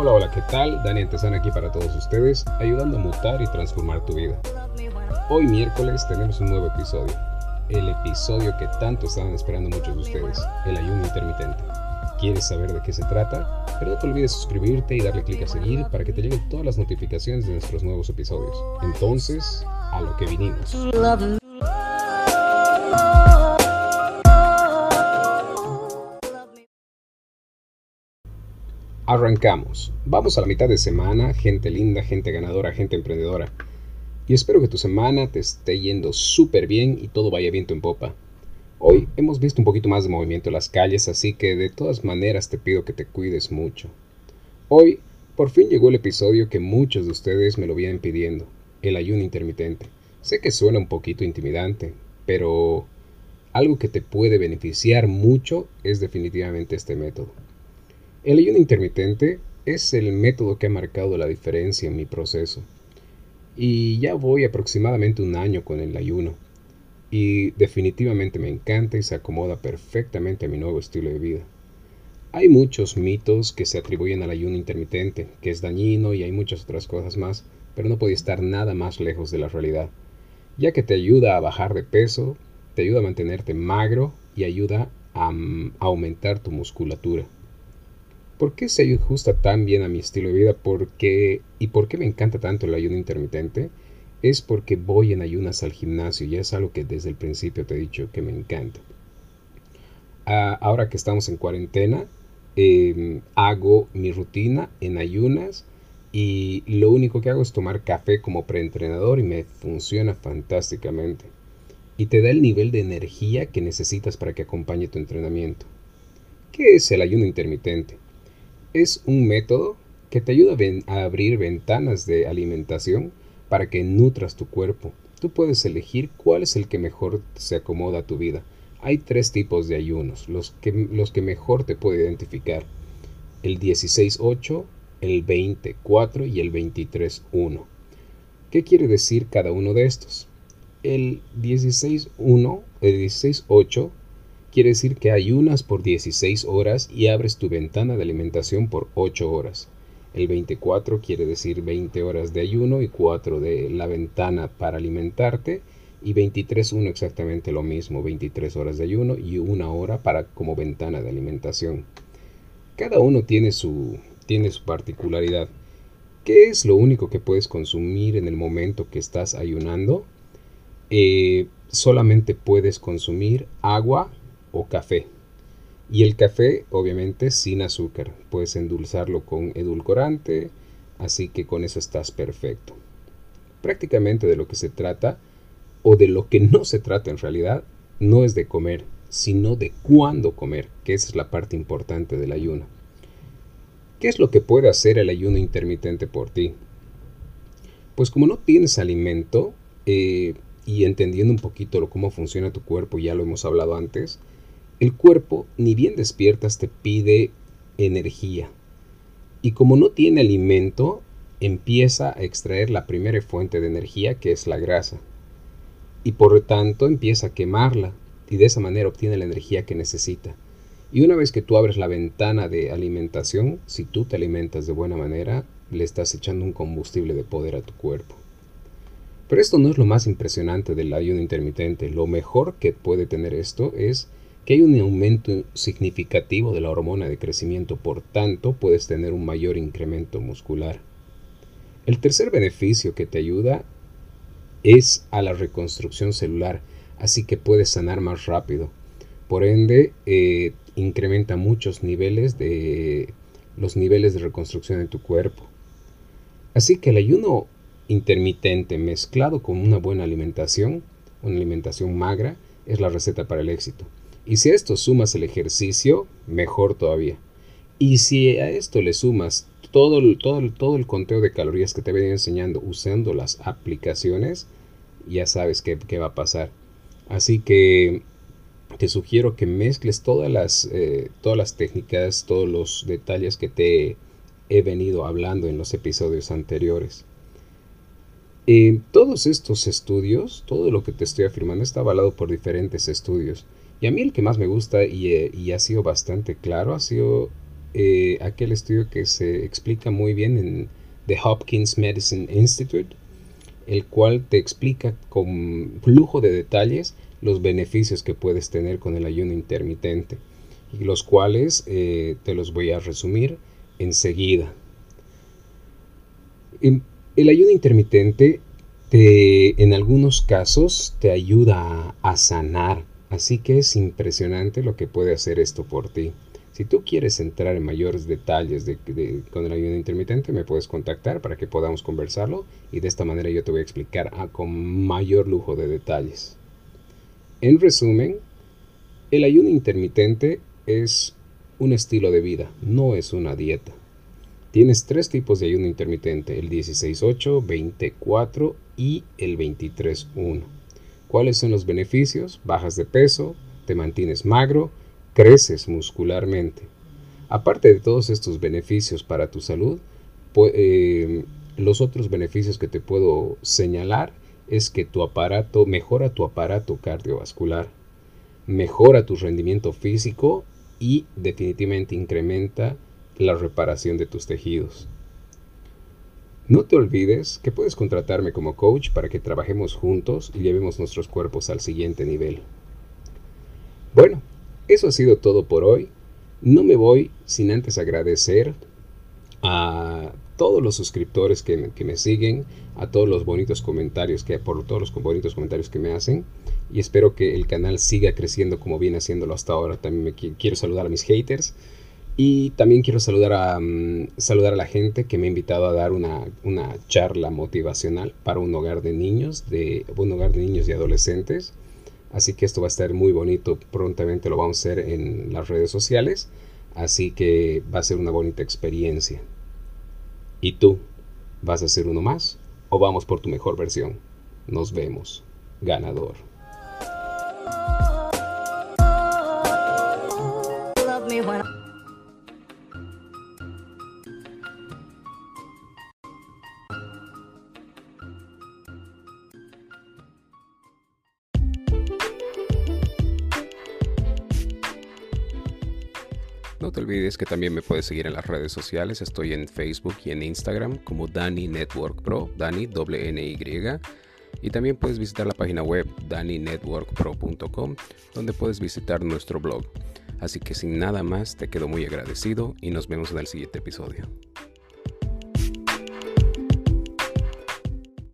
Hola, hola, ¿qué tal? Dani Antesana aquí para todos ustedes, ayudando a mutar y transformar tu vida. Hoy miércoles tenemos un nuevo episodio, el episodio que tanto estaban esperando muchos de ustedes, el ayuno intermitente. ¿Quieres saber de qué se trata? Pero no te olvides suscribirte y darle clic a seguir para que te lleguen todas las notificaciones de nuestros nuevos episodios. Entonces, a lo que vinimos. Arrancamos. Vamos a la mitad de semana, gente linda, gente ganadora, gente emprendedora. Y espero que tu semana te esté yendo súper bien y todo vaya viento en popa. Hoy hemos visto un poquito más de movimiento en las calles, así que de todas maneras te pido que te cuides mucho. Hoy, por fin llegó el episodio que muchos de ustedes me lo vienen pidiendo, el ayuno intermitente. Sé que suena un poquito intimidante, pero algo que te puede beneficiar mucho es definitivamente este método. El ayuno intermitente es el método que ha marcado la diferencia en mi proceso. Y ya voy aproximadamente un año con el ayuno. Y definitivamente me encanta y se acomoda perfectamente a mi nuevo estilo de vida. Hay muchos mitos que se atribuyen al ayuno intermitente, que es dañino y hay muchas otras cosas más, pero no puede estar nada más lejos de la realidad, ya que te ayuda a bajar de peso, te ayuda a mantenerte magro y ayuda a, a aumentar tu musculatura. ¿Por qué se ajusta tan bien a mi estilo de vida? ¿Por ¿Y por qué me encanta tanto el ayuno intermitente? Es porque voy en ayunas al gimnasio y es algo que desde el principio te he dicho que me encanta. Ah, ahora que estamos en cuarentena, em, hago mi rutina en ayunas y lo único que hago es tomar café como preentrenador y me funciona fantásticamente. Y te da el nivel de energía que necesitas para que acompañe tu entrenamiento. ¿Qué es el ayuno intermitente? Es un método que te ayuda a abrir ventanas de alimentación para que nutras tu cuerpo. Tú puedes elegir cuál es el que mejor se acomoda a tu vida. Hay tres tipos de ayunos, los que, los que mejor te puede identificar. El 16-8, el 20-4 y el 23-1. ¿Qué quiere decir cada uno de estos? El 16-1, el 16-8 quiere decir que ayunas por 16 horas y abres tu ventana de alimentación por 8 horas. El 24 quiere decir 20 horas de ayuno y 4 de la ventana para alimentarte. Y 23, 1 exactamente lo mismo, 23 horas de ayuno y una hora para como ventana de alimentación. Cada uno tiene su, tiene su particularidad. ¿Qué es lo único que puedes consumir en el momento que estás ayunando? Eh, solamente puedes consumir agua o café. Y el café, obviamente, sin azúcar. Puedes endulzarlo con edulcorante, así que con eso estás perfecto. Prácticamente de lo que se trata, o de lo que no se trata en realidad, no es de comer, sino de cuándo comer, que esa es la parte importante del ayuno. ¿Qué es lo que puede hacer el ayuno intermitente por ti? Pues como no tienes alimento, eh, y entendiendo un poquito lo, cómo funciona tu cuerpo, ya lo hemos hablado antes, el cuerpo, ni bien despiertas, te pide energía. Y como no tiene alimento, empieza a extraer la primera fuente de energía, que es la grasa. Y por tanto empieza a quemarla y de esa manera obtiene la energía que necesita. Y una vez que tú abres la ventana de alimentación, si tú te alimentas de buena manera, le estás echando un combustible de poder a tu cuerpo. Pero esto no es lo más impresionante del ayuno intermitente. Lo mejor que puede tener esto es que hay un aumento significativo de la hormona de crecimiento, por tanto puedes tener un mayor incremento muscular. El tercer beneficio que te ayuda es a la reconstrucción celular, así que puedes sanar más rápido. Por ende, eh, incrementa muchos niveles de los niveles de reconstrucción en tu cuerpo. Así que el ayuno intermitente mezclado con una buena alimentación, una alimentación magra, es la receta para el éxito. Y si a esto sumas el ejercicio, mejor todavía. Y si a esto le sumas todo el, todo todo el conteo de calorías que te venía enseñando usando las aplicaciones, ya sabes qué, va a pasar. Así que te sugiero que mezcles todas las, eh, todas las técnicas, todos los detalles que te he venido hablando en los episodios anteriores. En todos estos estudios, todo lo que te estoy afirmando está avalado por diferentes estudios. Y a mí el que más me gusta y, eh, y ha sido bastante claro ha sido eh, aquel estudio que se explica muy bien en The Hopkins Medicine Institute, el cual te explica con flujo de detalles los beneficios que puedes tener con el ayuno intermitente y los cuales eh, te los voy a resumir enseguida. El ayuno intermitente te, en algunos casos te ayuda a, sanar, así que es impresionante lo que puede hacer esto por ti. Si tú quieres entrar en mayores detalles de, con el ayuno intermitente, me puedes contactar para que podamos conversarlo y de esta manera yo te voy a explicar con mayor lujo de detalles. En resumen, el ayuno intermitente es un estilo de vida, no es una dieta. Tienes tres tipos de ayuno intermitente, el 16-8, 24 y el 23-1. ¿Cuáles son los beneficios? Bajas de peso, te mantienes magro, creces muscularmente. Aparte de todos estos beneficios para tu salud, eh, los otros beneficios que te puedo señalar es que tu aparato mejora tu aparato cardiovascular, mejora tu rendimiento físico y definitivamente incrementa la reparación de tus tejidos. No te olvides que puedes contratarme como coach para que trabajemos juntos y llevemos nuestros cuerpos al siguiente nivel. Bueno, eso ha sido todo por hoy. No me voy sin antes agradecer a todos los suscriptores que, me siguen, a todos los bonitos comentarios que por todos los bonitos comentarios que me hacen y espero que el canal siga creciendo como viene haciéndolo hasta ahora. También quiero saludar a mis haters y también quiero saludar a, mm, saludar a la gente que me ha invitado a dar una, charla motivacional para un hogar de niños, de un hogar de niños y adolescentes. Así que esto va a estar muy bonito. Prontamente lo vamos a hacer en las redes sociales. Así que va a ser una bonita experiencia. ¿Y tú? ¿Vas a ser uno más? ¿O vamos por tu mejor versión? Nos vemos. Ganador. No te olvides que también me puedes seguir en las redes sociales. Estoy en Facebook y en Instagram como Dani Network Pro, Dani N Y. Y también puedes visitar la página web daninetworkpro.com donde puedes visitar nuestro blog. Así que sin nada más te quedo muy agradecido y nos vemos en el siguiente episodio.